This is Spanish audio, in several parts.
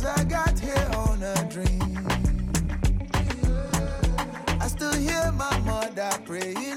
Cause I got here on a dream. I still hear my mother praying.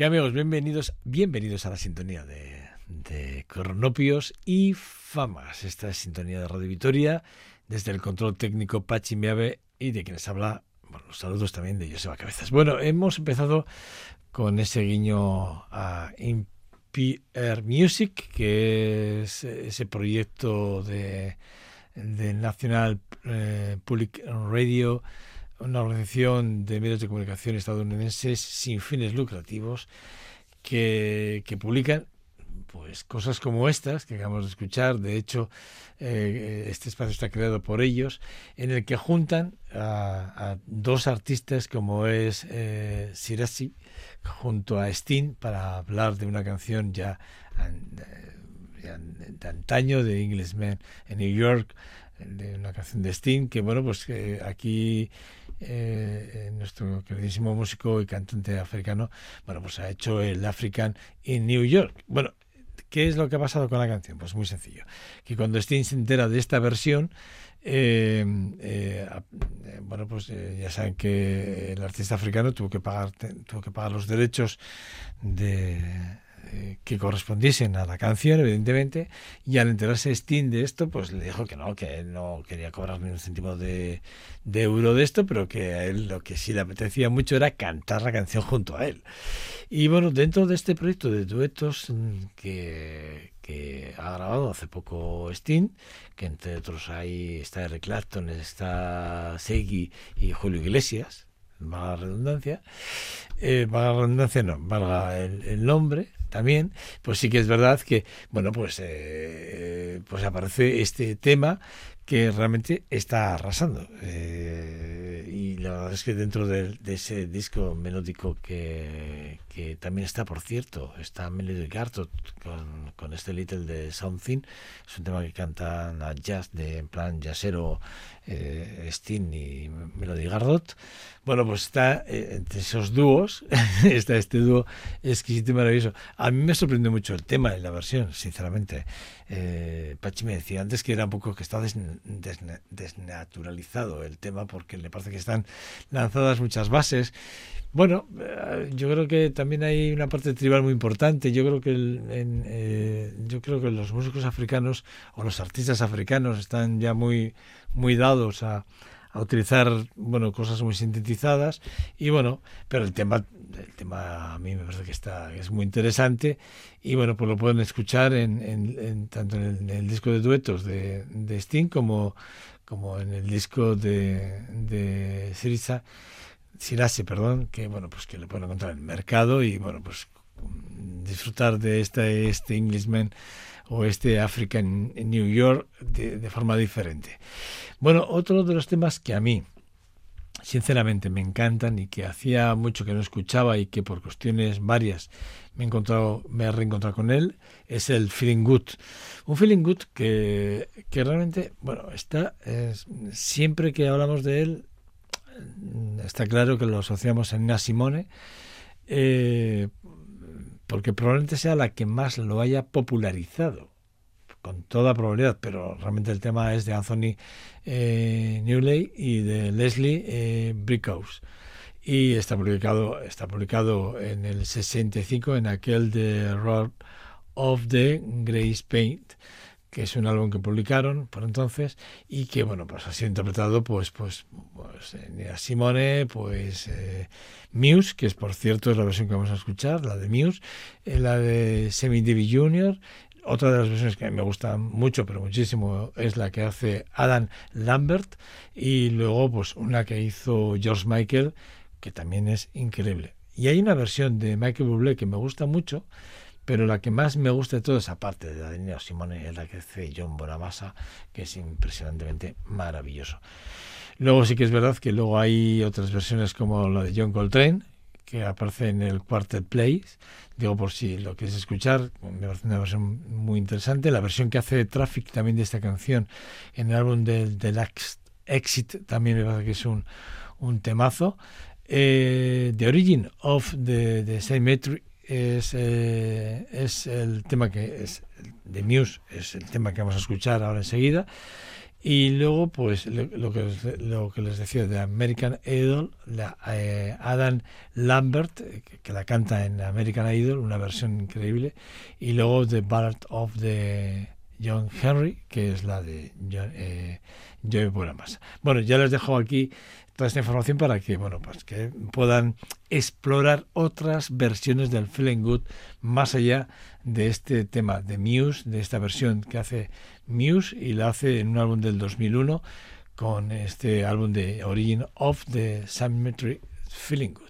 ¿Qué amigos? Bienvenidos, bienvenidos a la sintonía de, de Cronopios y Famas. Esta es sintonía de Radio Vitoria, desde el control técnico Pachi Miave y de quienes habla, bueno, los saludos también de Joseba Cabezas. Bueno, hemos empezado con ese guiño a Impier Music, que es ese proyecto de, de National eh, Public Radio una organización de medios de comunicación estadounidenses sin fines lucrativos que, publican pues cosas como estas que acabamos de escuchar. De hecho, eh, este espacio está creado por ellos, en el que juntan a, dos artistas como es eh, Sirasi junto a Steen para hablar de una canción ya, ya de antaño de Englishman en New York, de una canción de Steen que bueno pues que aquí eh, nuestro queridísimo músico y cantante africano, bueno, pues ha hecho el African in New York. Bueno, ¿qué es lo que ha pasado con la canción? Pues muy sencillo, que cuando Sting se entera de esta versión, eh, eh, bueno, pues ya saben que el artista africano tuvo que pagar, tuvo que pagar los derechos de eh, que correspondiesen a la canción, evidentemente, y al enterarse Sting de esto, pues le dijo que no, que él no quería cobrar ni un céntimo de, de euro de esto, pero que a él lo que sí le apetecía mucho era cantar la canción junto a él. Y bueno, dentro de este proyecto de duetos mm, que, que ha grabado hace poco Sting, que entre otros ahí está Eric Clapton, está Segui y Julio Iglesias, valga la redundancia, eh, valga la redundancia no, valga el, nombre también, pues sí que es verdad que, bueno, pues, eh, pues aparece este tema que realmente está arrasando. Eh, y la verdad es que dentro de, ese disco melódico que, que, también está, por cierto, está Melody Gardot con, con este Little de Something, es un tema que cantan a jazz, de, en plan jazzero, eh, y Melody Gardot. Bueno, pues está eh, entre esos dúos, está este dúo exquisito y maravilloso. A mí me sorprendió mucho el tema y la versión, sinceramente. Eh, Pachi me decía antes que era un poco que está desnaturalizado el tema porque le parece que están lanzadas muchas bases. Bueno, eh, yo creo que también hay una parte tribal muy importante. Yo creo que en, eh, yo creo que los músicos africanos o los artistas africanos están ya muy muy dados a, utilizar bueno cosas muy sintetizadas. Y bueno pero el tema el tema a mí me parece que está es muy interesante. Y bueno pues lo pueden escuchar en, en, tanto en el, disco de duetos de, de Sting como como en el disco de de Sirase perdón que bueno pues que le pueden encontrar en el mercado y bueno pues disfrutar de este este Englishman o este African en New York de, forma diferente. Bueno, otro de los temas que a mí sinceramente me encantan y que hacía mucho que no escuchaba y que por cuestiones varias me he encontrado, me he reencontrado con él, es el Feeling Good. Un Feeling Good que, que realmente, bueno, está siempre que hablamos de él, está claro que lo asociamos a Nina Simone, eh, porque probablemente sea la que más lo haya popularizado, con toda probabilidad, pero realmente el tema es de Anthony eh, Newley y de Leslie eh, Brickhouse. Y está publicado, está publicado en el 65 en aquel de Road of the Grace Paint que es un álbum que publicaron por entonces y que bueno pues ha sido interpretado pues pues, pues Simone pues eh, Muse que es por cierto es la versión que vamos a escuchar la de Muse eh, la de Semi Divi Jr otra de las versiones que me gusta mucho pero muchísimo es la que hace Adam Lambert y luego pues una que hizo George Michael que también es increíble. Y hay una versión de Michael Bublé que me gusta mucho pero la que más me gusta de todo es aparte de la de Simone, es la que hace John Bonamassa, que es impresionantemente maravilloso. Luego sí que es verdad que luego hay otras versiones como la de John Coltrane, que aparece en el Quartet Plays, digo por si lo quieres escuchar, me parece una versión muy interesante. La versión que hace Traffic también de esta canción en el álbum del, del Exit también me parece que es un, un temazo. Eh, the Origin of the, the Symmetry es, eh, es el tema que es de Muse, es el tema que vamos a escuchar ahora enseguida. Y luego, pues lo, que, lo que les decía de American Idol, la, eh, Adam Lambert, que, la canta en American Idol, una versión increíble. Y luego The Ballad of the John Henry, que es la de John, eh, Joey. Bueno, ya les dejo aquí esta información para que, bueno, pues que puedan explorar otras versiones del Feeling Good más allá de este tema de Muse, de esta versión que hace Muse y la hace en un álbum del 2001 con este álbum de Origin of the Symmetry Feeling Good.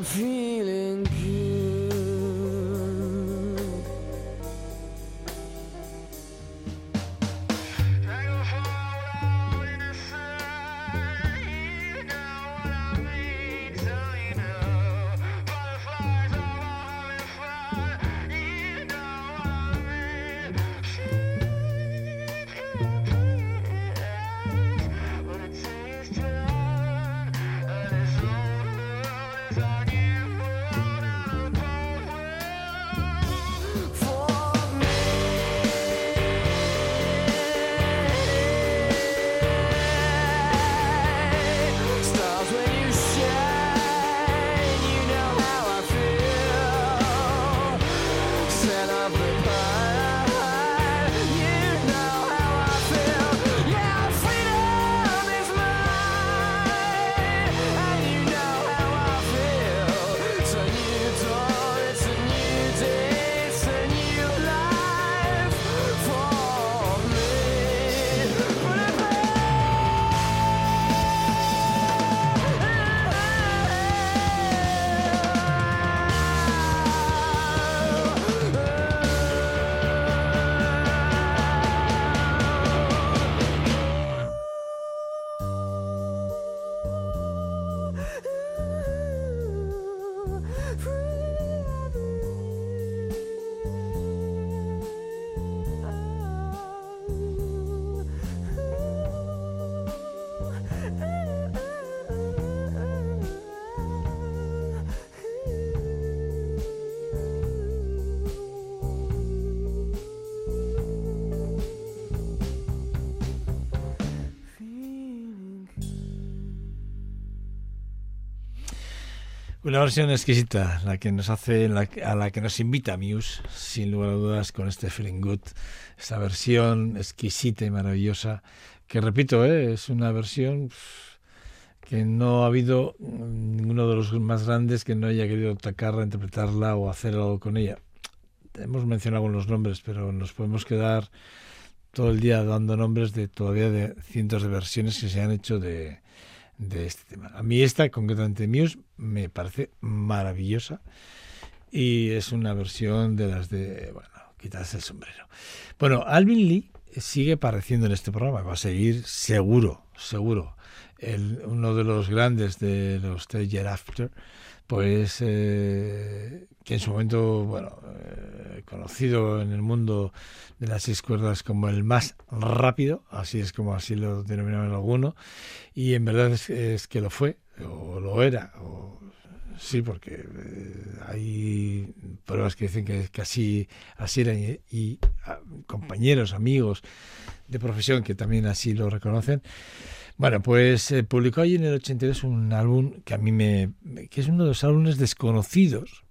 m'appuie Una versión exquisita, la que nos hace, a la que nos invita Muse, sin lugar a dudas, con este Feeling Good. Esta versión exquisita y maravillosa, que repito, ¿eh? es una versión que no ha habido ninguno de los más grandes que no haya querido atacarla, interpretarla o hacer algo con ella. Hemos mencionado algunos nombres, pero nos podemos quedar todo el día dando nombres de todavía de cientos de versiones que se han hecho de, de este tema. A mí esta, concretamente Muse, me parece maravillosa y es una versión de las de, bueno, quitarse el sombrero. Bueno, Alvin Lee sigue apareciendo en este programa, va a seguir seguro, seguro. El, uno de los grandes de los After, pues eh, que en su momento, bueno, eh, conocido en el mundo de las seis cuerdas como el más rápido, así es como así lo denominaron algunos, y en verdad es, que lo fue, o lo era, o, sí, porque eh, hay pruebas que dicen que, casi así, eran, y, ah, compañeros, amigos de profesión que también así lo reconocen. Bueno, pues eh, publicó allí en el 82 un álbum que a mí me... que es uno de los álbumes desconocidos.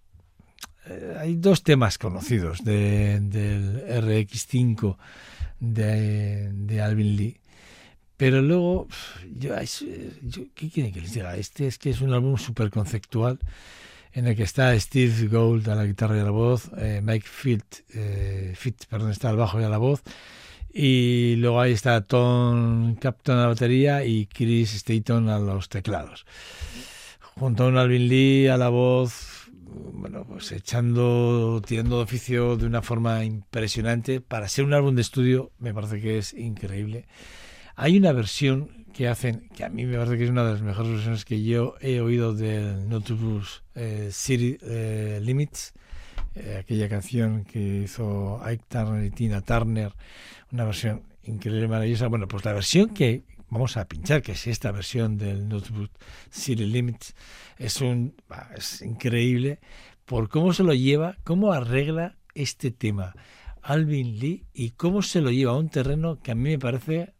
Eh, hay dos temas conocidos de, del RX5 de, de Alvin Lee. Pero luego, yo, ¿qué quieren que les diga? Este es que es un álbum súper conceptual en el que está Steve Gold a la guitarra y a la voz, eh, Mike Fitt, eh, perdón, está al bajo y a la voz, y luego ahí está Tom Capton a la batería y Chris Staton a los teclados. Junto a un Alvin Lee a la voz, bueno, pues echando, tirando de oficio de una forma impresionante. Para ser un álbum de estudio, me parece que es increíble. Hay una versión que hacen, que a mí me parece que es una de las mejores versiones que yo he oído del Notebooks eh, City eh, Limits, eh, aquella canción que hizo Ike Turner y Tina Turner una versión increíble, maravillosa. Bueno, pues la versión que vamos a pinchar, que es esta versión del Notebook City Limits, es, un, es increíble por cómo se lo lleva, cómo arregla este tema Alvin Lee y cómo se lo lleva a un terreno que a mí me parece,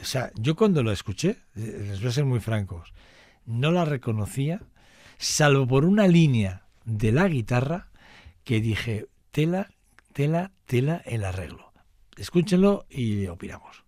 o sea, yo cuando lo escuché, les voy a ser muy francos, no la reconocía, salvo por una línea de la guitarra que dije, tela, tela, tela el arreglo. Escúchenlo y opinamos.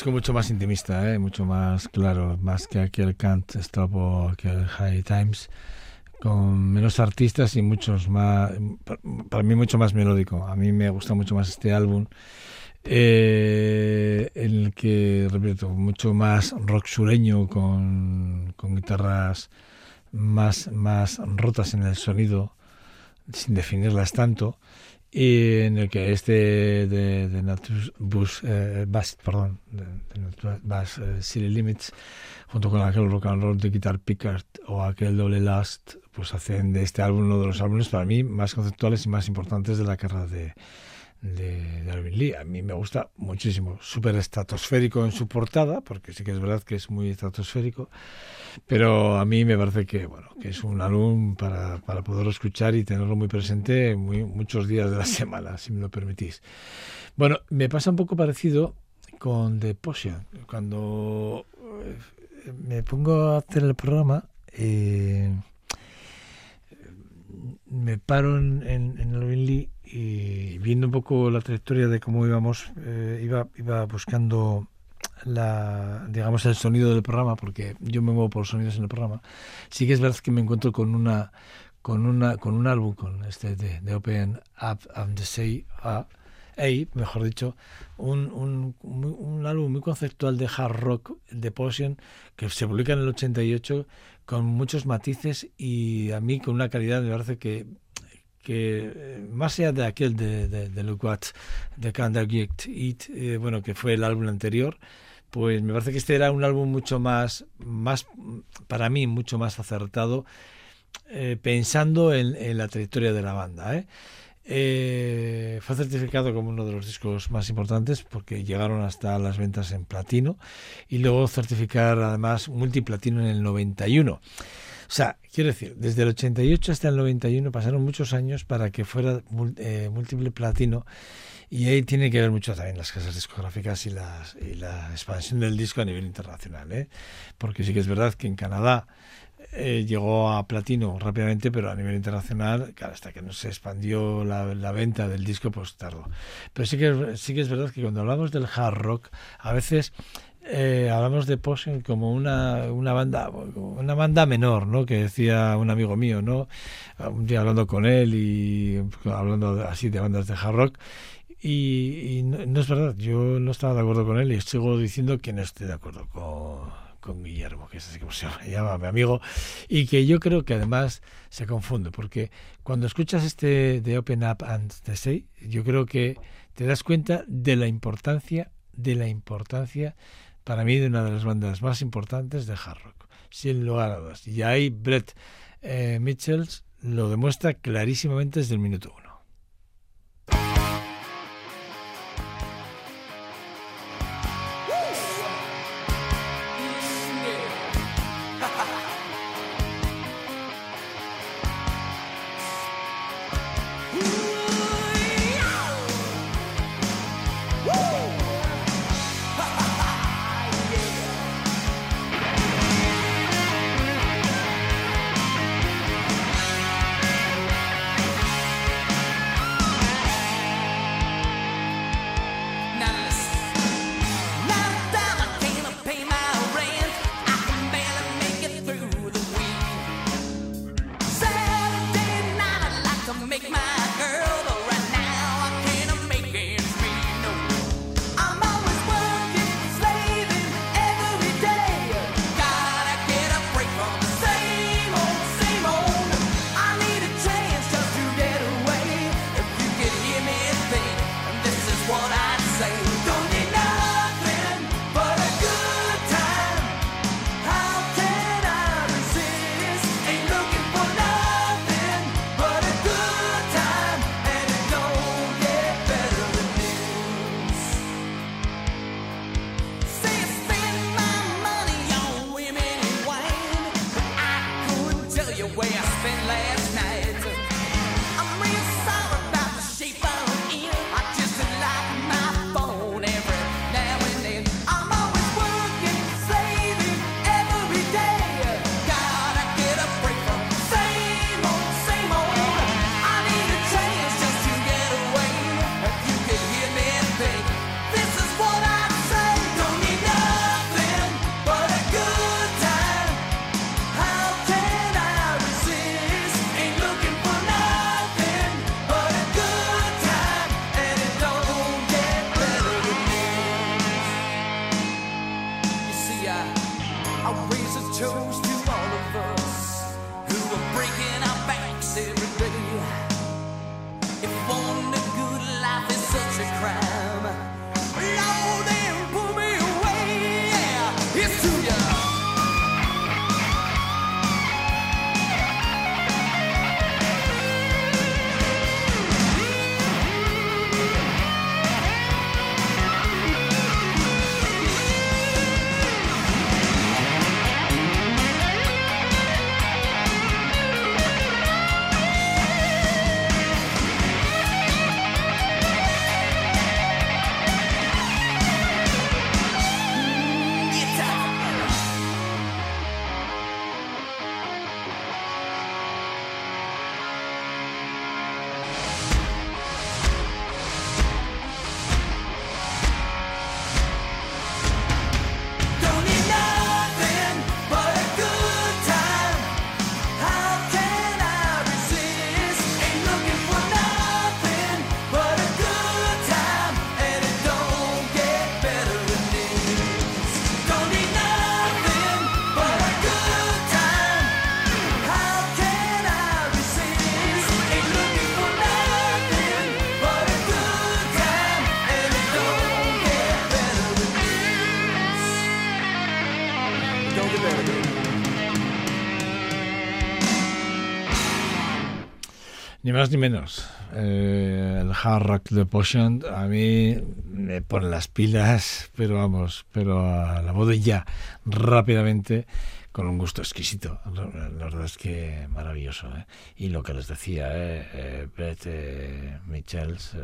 Disco mucho más intimista, ¿eh? mucho más claro, más que aquel Can't Stop o aquel High Times, con menos artistas y muchos más, para mí mucho más melódico. A mí me gusta mucho más este álbum, eh, en el que, repito, mucho más rock sureño, con, con guitarras más, más rotas en el sonido, sin definirlas tanto y en el que este de, de Natus Bus, eh, perdón, de, de eh, City Limits, junto con aquel rock and roll de Guitar Pickard o aquel doble Last, pues hacen de este álbum uno de los álbumes para mí más conceptuales y más importantes de la carrera de, de, de Lee. A mí me gusta muchísimo. Súper estratosférico en su portada, porque sí que es verdad que es muy estratosférico. Pero a mí me parece que, bueno, que es un álbum para, para poderlo escuchar y tenerlo muy presente muchos días de la semana, si me lo permitís. Bueno, me pasa un poco parecido con The Potion. Cuando eh, me pongo a hacer el programa, eh, me paro en, en Lee y viendo un poco la trayectoria de cómo íbamos, eh, iba, iba buscando la digamos el sonido del programa porque yo me muevo por sonidos en el programa sí que es verdad que me encuentro con una con una con un álbum con este de, Open Up and the Say A, mejor dicho un, un, un, álbum muy conceptual de hard rock de Potion que se publica en el 88 con muchos matices y a mí con una calidad me parece que que eh, más allá de aquel de, de, de Look What, de Get It, eh, bueno, que fue el álbum anterior, pues me parece que este era un álbum mucho más, más para mí, mucho más acertado, eh, pensando en, en, la trayectoria de la banda. ¿eh? Eh, fue certificado como uno de los discos más importantes porque llegaron hasta las ventas en platino y luego certificar además multiplatino en el 91. O sea, quiero decir, desde el 88 hasta el 91 pasaron muchos años para que fuera eh, múltiple platino y ahí tiene que ver mucho también las casas discográficas y, las, y la expansión del disco a nivel internacional. ¿eh? Porque sí que es verdad que en Canadá eh, llegó a platino rápidamente, pero a nivel internacional, claro, hasta que no se expandió la, venta del disco, pues tardó. Pero sí que, sí que es verdad que cuando hablamos del hard rock, a veces eh, hablamos de Posen como una, una banda una banda menor, ¿no? Que decía un amigo mío, ¿no? Un día hablando con él y hablando así de bandas de hard rock y, y no, no, es verdad, yo no estaba de acuerdo con él y sigo diciendo que no estoy de acuerdo con, con Guillermo, que es así como se llama, mi amigo, y que yo creo que además se confunde, porque cuando escuchas este de Open Up and the Say, yo creo que te das cuenta de la importancia, de la importancia para mí de una de las bandas más importantes de hard rock, sin lugar a dudas. Y ahí Brett eh, Mitchells lo demuestra clarísimamente desde el minuto uno. Ni más ni menos. Eh, el hard rock de Potion a mí me pone las pilas, pero vamos, pero a la ya, rápidamente, con un gusto exquisito. La verdad es que maravilloso. ¿eh? Y lo que les decía, ¿eh? eh Brett eh, Michels,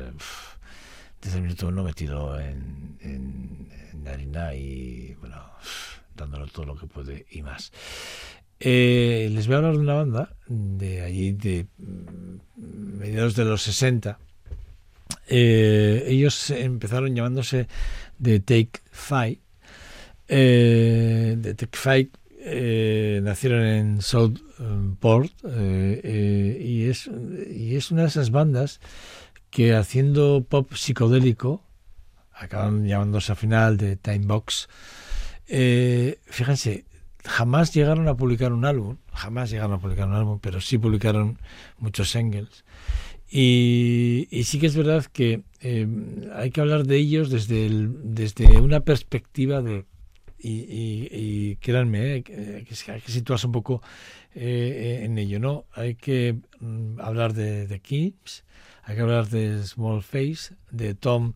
desde el minuto uno metido en, en, en harina y, bueno, dándolo todo lo que puede y más. Eh, les voy a hablar de una banda de allí, de mm, mediados de los 60. Eh, ellos empezaron llamándose The Take Five. Eh, The Take Five nacieron en Southport y, es, y es una de esas bandas que haciendo pop psicodélico acaban llamándose al final de Time Box. fíjense, jamás llegaron a publicar un álbum, jamás llegaron a publicar un álbum, pero sí publicaron muchos singles. Y, sí que es verdad que eh, hay que hablar de ellos desde, desde una perspectiva de... Y, créanme, eh, que, hay que situarse un poco eh, en ello, ¿no? Hay que mm, hablar de, de hay que hablar de Small Face, de Tom,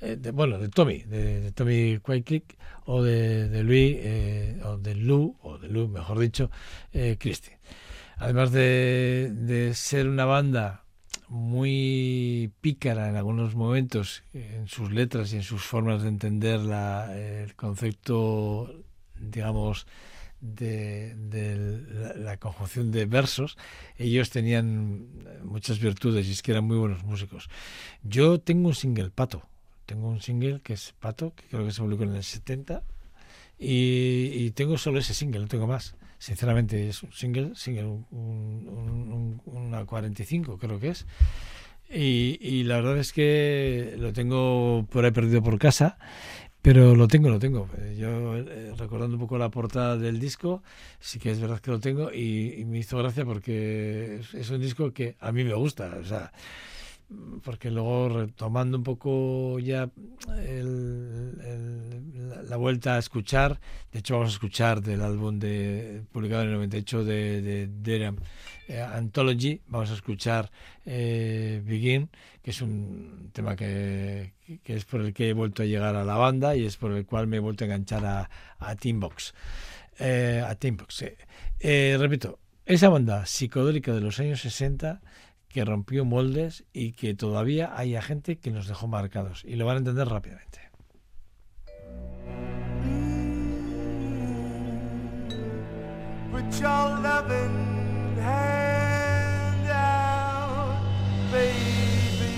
de, bueno, de Tommy, de, Tommy Quayclick, o de, de Louis, eh, o de Lou, o de Lou, mejor dicho, eh, Christie. Además de, de ser una banda muy pícara en algunos momentos en sus letras y en sus formas de entender la, el concepto, digamos, de, la, conjunción de versos, ellos tenían muchas virtudes y es que eran muy buenos músicos. Yo tengo un single, Pato, tengo un single que es Pato, que creo que se publicó en el 70, y, tengo solo ese single, no tengo más. Sinceramente, es un single, single un, una 45 creo que es. Y, y, la verdad es que lo tengo por ahí perdido por casa, pero lo tengo, lo tengo. Yo eh, recordando un poco la portada del disco, sí que es verdad que lo tengo y, y me hizo gracia porque es, un disco que a mí me gusta. O sea, porque luego retomando un poco ya la, vuelta a escuchar, de hecho vamos a escuchar del álbum de publicado en el 98 de, de eh, Anthology, vamos a escuchar eh, Begin, que es un tema que, que, es por el que he vuelto a llegar a la banda y es por el cual me he vuelto a enganchar a, a Teambox. Eh, a Teambox, repito, esa banda psicodélica de los años 60 que rompió moldes y que todavía hay gente que nos dejó marcados y lo van a entender rápidamente. Put your loving hand out, baby.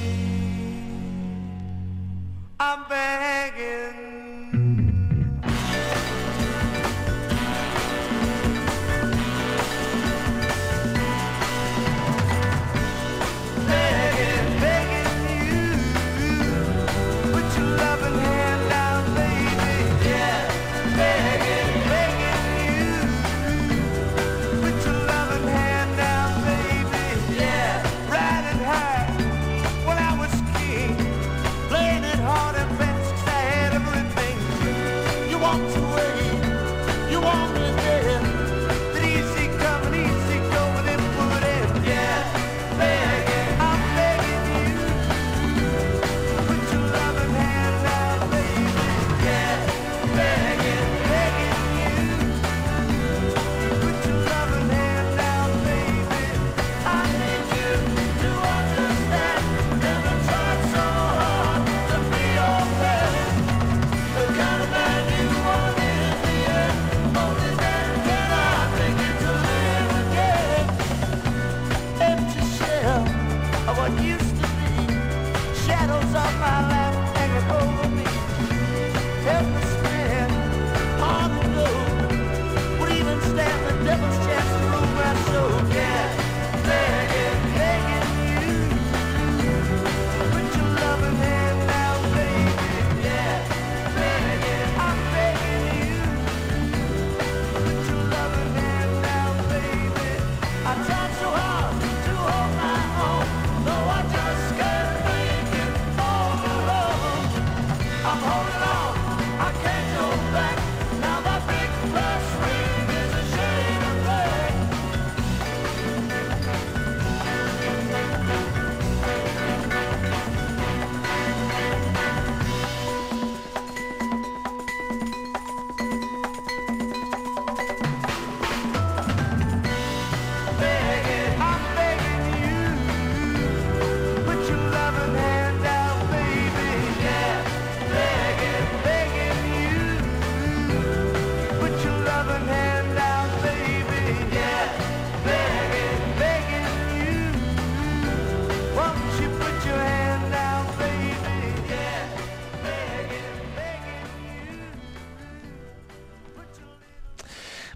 I'm begging.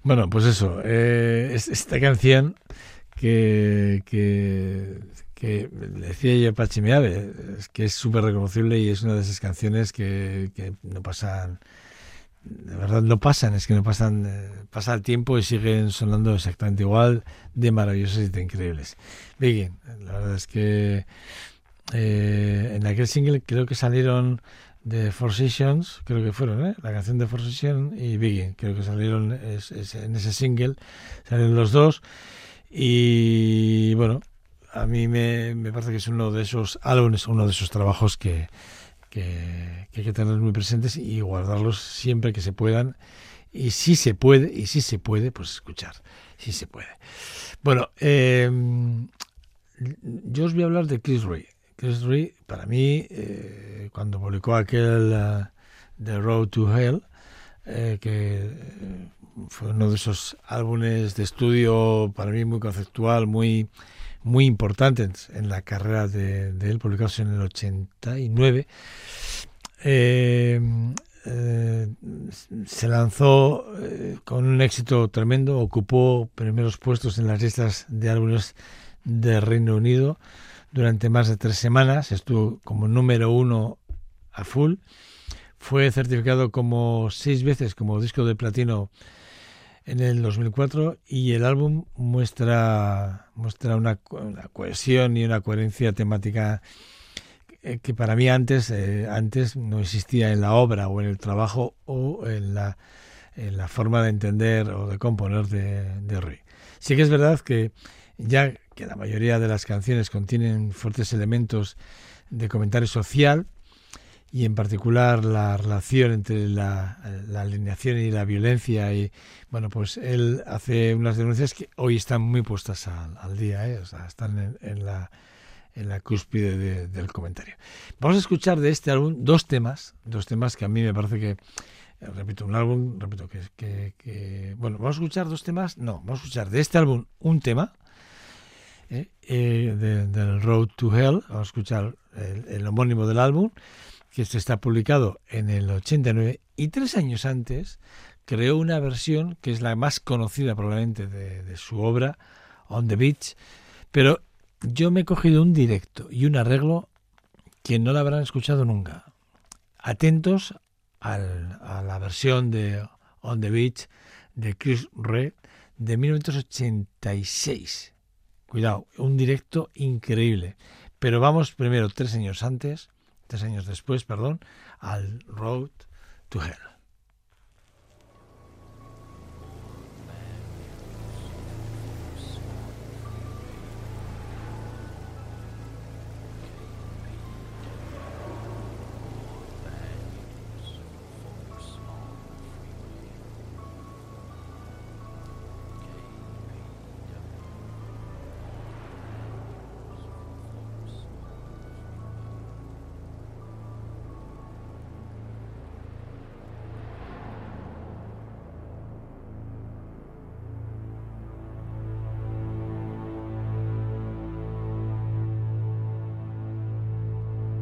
Bueno, pues eso, eh, esta canción que, que, que decía yo Pachi Meave, es que es súper reconocible y es una de esas canciones que, que no pasan de verdad no pasan, es que no pasan, eh, pasa el tiempo y siguen sonando exactamente igual de maravillosas y de increíbles. Begin, la verdad es que eh, en aquel single creo que salieron de Four Seasons, creo que fueron, ¿eh? la canción de Four Seasons y Begin, creo que salieron en ese single, salieron los dos y bueno, a mí me, me parece que es uno de esos álbumes, uno de esos trabajos que que, hay que tener muy presentes y guardarlos siempre que se puedan. Y si se puede, y si se puede, pues escuchar, si se puede. Bueno, em, yo os voy a hablar de Chris Ray. Chris para mí, eh, cuando publicó aquel uh, The Road to Hell, eh, que fue uno de esos álbumes de estudio para mí muy conceptual, muy muy importantes en la carrera de, él, publicados en el 89. Eh, eh, se lanzó con un éxito tremendo, ocupó primeros puestos en las listas de álbumes de Reino Unido durante más de tres semanas, estuvo como número uno a full, fue certificado como seis veces como disco de platino en el 2004 y el álbum muestra, muestra una, cohesión y una coherencia temática que para mí antes, eh, antes no existía en la obra o en el trabajo o en la, en la forma de entender o de componer de, de Rui. Sí que es verdad que ya que la mayoría de las canciones contienen fuertes elementos de comentario social, y en particular la relación entre la, alineación y la violencia y bueno pues él hace unas denuncias que hoy están muy puestas al, día ¿eh? o sea, están en, la cúspide del comentario vamos a escuchar de este álbum dos temas dos temas que a mí me parece que repito un álbum repito que, que, bueno vamos a escuchar dos temas no vamos a escuchar de este álbum un tema ¿eh? Eh, del Road to Hell vamos a escuchar el homónimo del álbum que esto está publicado en el 89 y tres años antes creó una versión que es la más conocida probablemente de, su obra, On the Beach, pero yo me he cogido un directo y un arreglo que no la habrán escuchado nunca. Atentos a la versión de On the Beach de Chris Red de 1986. Cuidado, un directo increíble. Pero vamos primero tres años antes tres años después, perdón, al Road to Hell.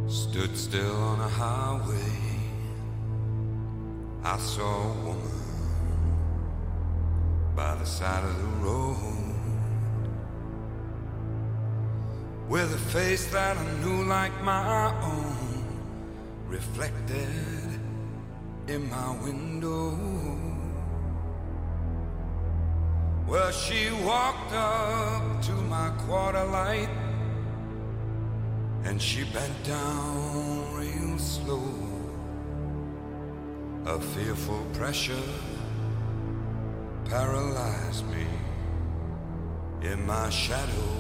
Stood still on a highway. I saw a woman by the side of the road with a face that I knew like my own reflected in my window. Well, she walked up to my quarter light and she bent down real slow. A fearful pressure paralyzed me in my shadows.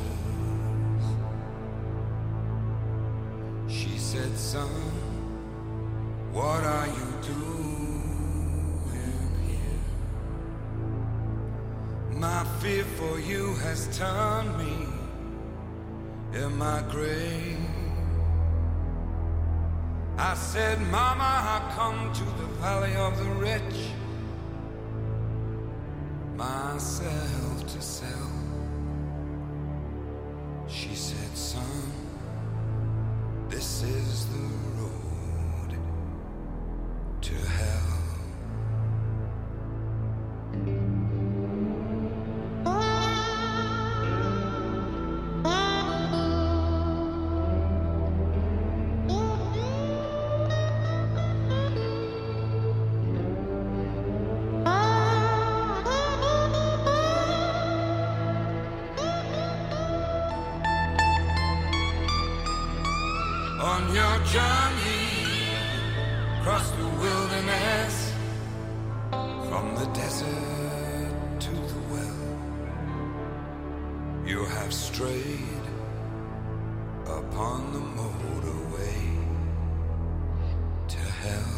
She said, Son, what are you doing here? My fear for you has turned me in my grave. I said, Mama, I come to the valley of the rich, myself to sell. From the desert to the well, you have strayed upon the motorway to hell.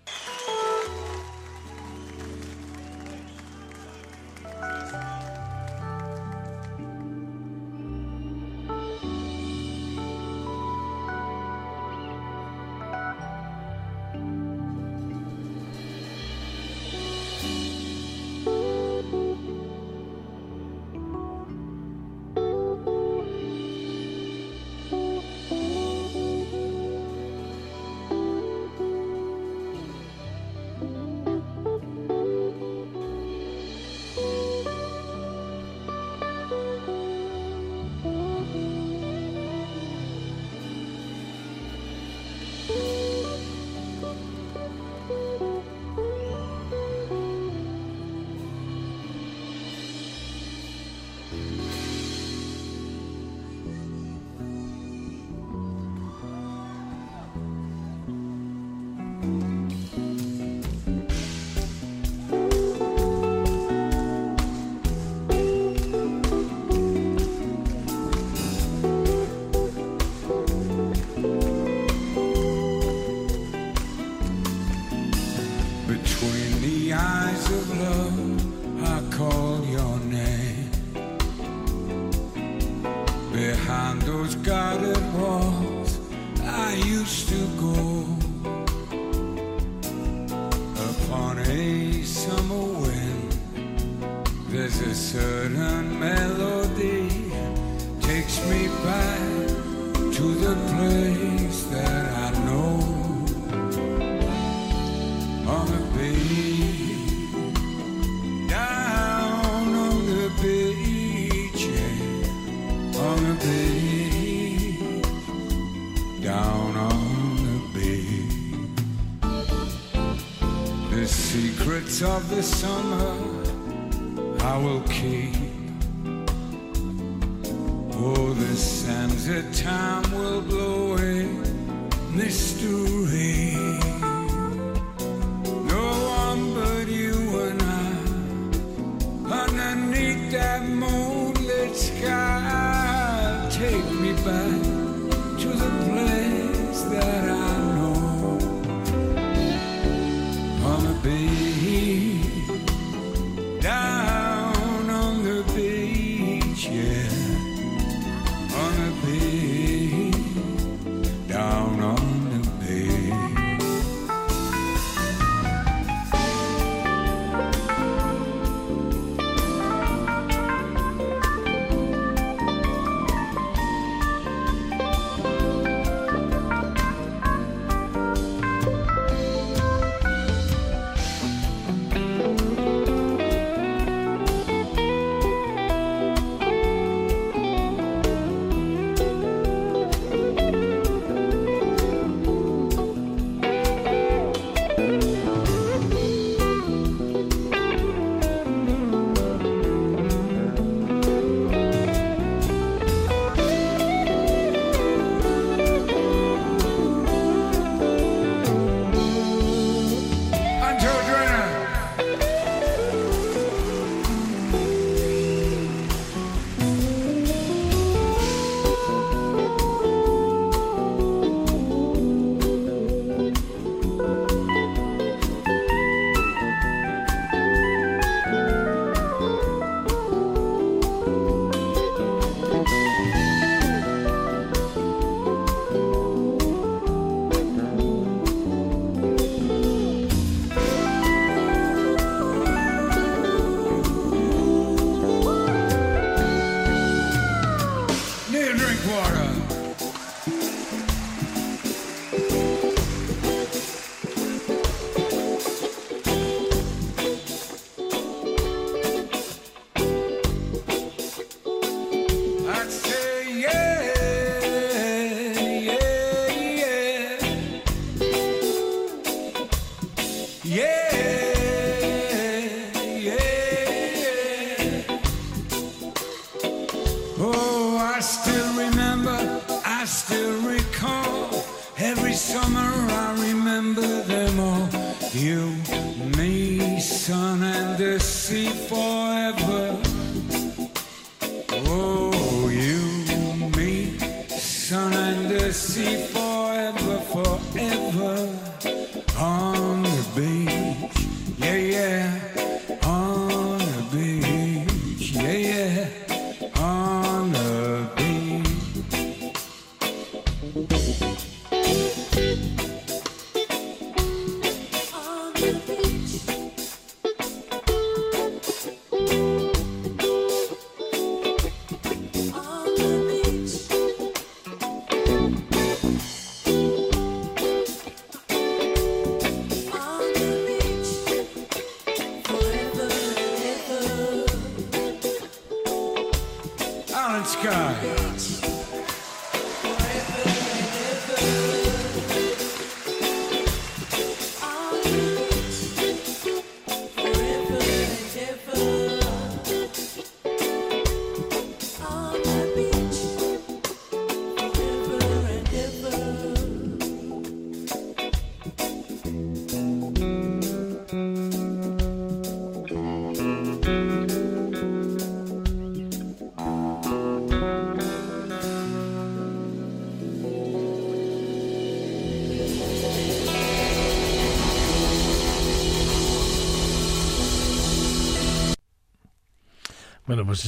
Of the summer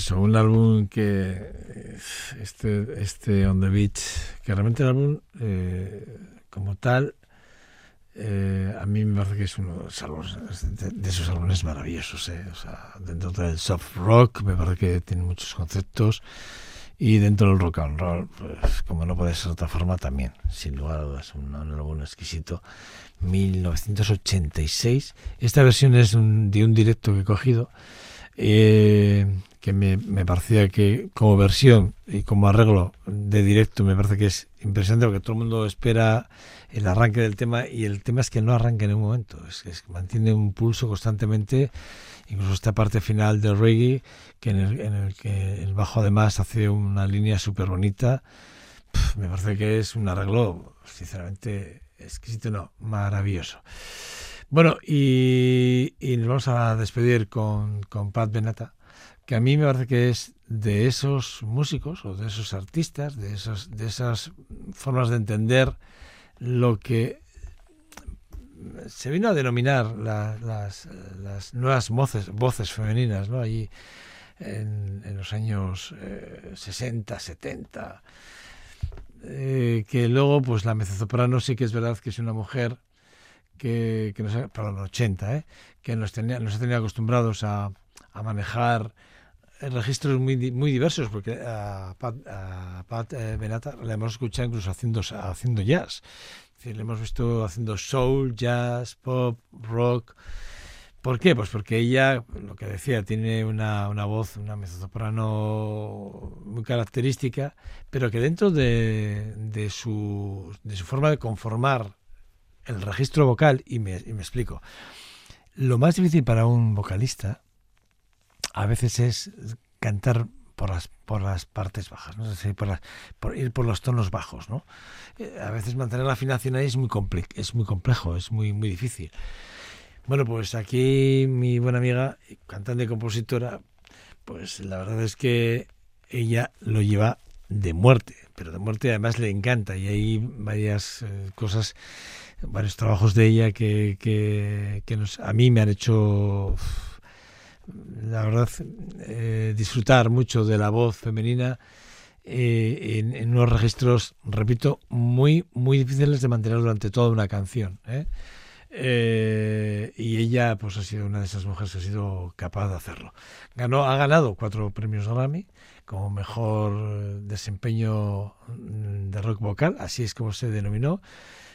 eso, un álbum que este, este On the Beach, que realmente el álbum eh, como tal, eh, a mí me parece que es uno de, de esos álbumes maravillosos. eh. O sea, dentro del soft rock me parece que tiene muchos conceptos y dentro del rock and roll, pues como no puede ser de otra forma, también, sin lugar a dudas, un, un álbum exquisito. 1986. Esta versión es un- de un directo que he cogido eh, que me, me parecía que como versión y como arreglo de directo me parece que es impresionante porque todo el mundo espera el arranque del tema y el tema es que no arranca en un momento, es, es que mantiene un pulso constantemente, incluso esta parte final del reggae que en el, en el que el bajo además hace una línea súper bonita, me parece que es un arreglo sinceramente exquisito, no, maravilloso. Bueno, y, nos vamos a despedir con, con Pat Benata, que a mí me parece que es de esos músicos o de esos artistas, de, esos, de esas formas de entender lo que se vino a denominar la- las, las nuevas voces, voces femeninas, ¿no? Allí en, en los años eh, 60, 70, eh, que luego, pues la mezzosoprano sí que es verdad que es una mujer que, que nos, ha- perdón, 80, ¿eh? que nos, tenía, nos ha tenido acostumbrados a, manejar eh, registros muy, muy diversos, porque a Pat, a Pat, eh, Benata la hemos escuchado incluso haciendo, haciendo jazz. Le hemos visto haciendo soul, jazz, pop, rock. ¿Por qué? Pues porque ella, lo que decía, tiene una, una voz, una mezzosoprano muy característica, pero que dentro de, de, su, de su forma de conformar el registro vocal, y me, y me explico, lo más difícil para un vocalista a veces es cantar por las por las partes bajas, ¿no? Es decir, por, por ir por los tonos bajos, ¿no? Eh, A veces mantener la afinación ahí es muy comple- es muy complejo, es muy muy difícil. Bueno, pues aquí mi buena amiga, cantante y compositora, pues la verdad es que ella lo lleva de muerte, pero de muerte además le encanta y hay varias eh, cosas, varios trabajos de ella que, que, nos, a mí me han hecho la verdad, eh, disfrutar mucho de la voz femenina eh, en, unos registros, repito, muy, muy difíciles de mantener durante toda una canción. ¿eh? Y ella, pues, ha sido una de esas mujeres que ha sido capaz de hacerlo. Ganó, ha ganado cuatro premios Grammy como mejor desempeño mm, de rock vocal, así es como se denominó,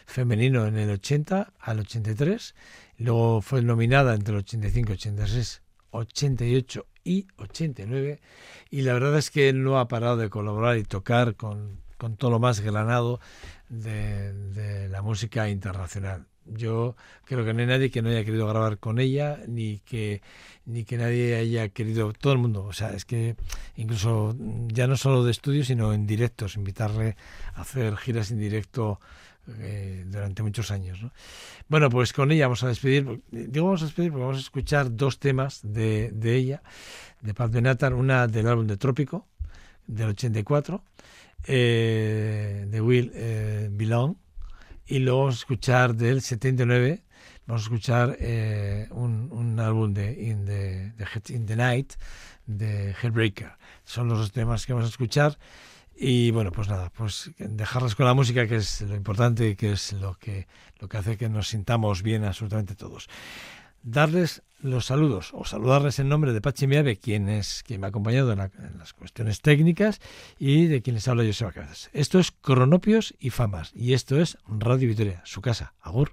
femenino en el 80 al 83. Luego fue nominada entre el 85 y 86 88 y 89 y la verdad es que no ha parado de colaborar y tocar con, con todo lo más granado de, de la música internacional. Yo creo que no hay nadie que no haya querido grabar con ella, ni que ni que nadie haya querido, todo el mundo, o sea, es que incluso ya no solo de estudio, sino en directos, invitarle a hacer giras en directo eh, durante muchos años. ¿no? Bueno, pues con ella vamos a despedir. Digo vamos a despedir porque vamos a escuchar dos temas de, de ella, de Pat Benatar, una del álbum de Trópico, del 84, eh, de Will eh, Belong, y luego vamos a escuchar del 79, vamos a escuchar eh, un, un álbum de In the, de In the Night, de Headbreaker. Son los dos temas que vamos a escuchar. Y bueno, pues nada, pues dejarlas con la música, que es lo importante y que es lo que, lo que hace que nos sintamos bien absolutamente todos. Darles los saludos, o saludarles en nombre de Pachi Miave, quien, es, quien me ha acompañado en, la- las cuestiones técnicas, y de quienes habla Joseba Cabezas. Esto es Cronopios y Famas, y esto es Radio Vitoria, su casa. Agur.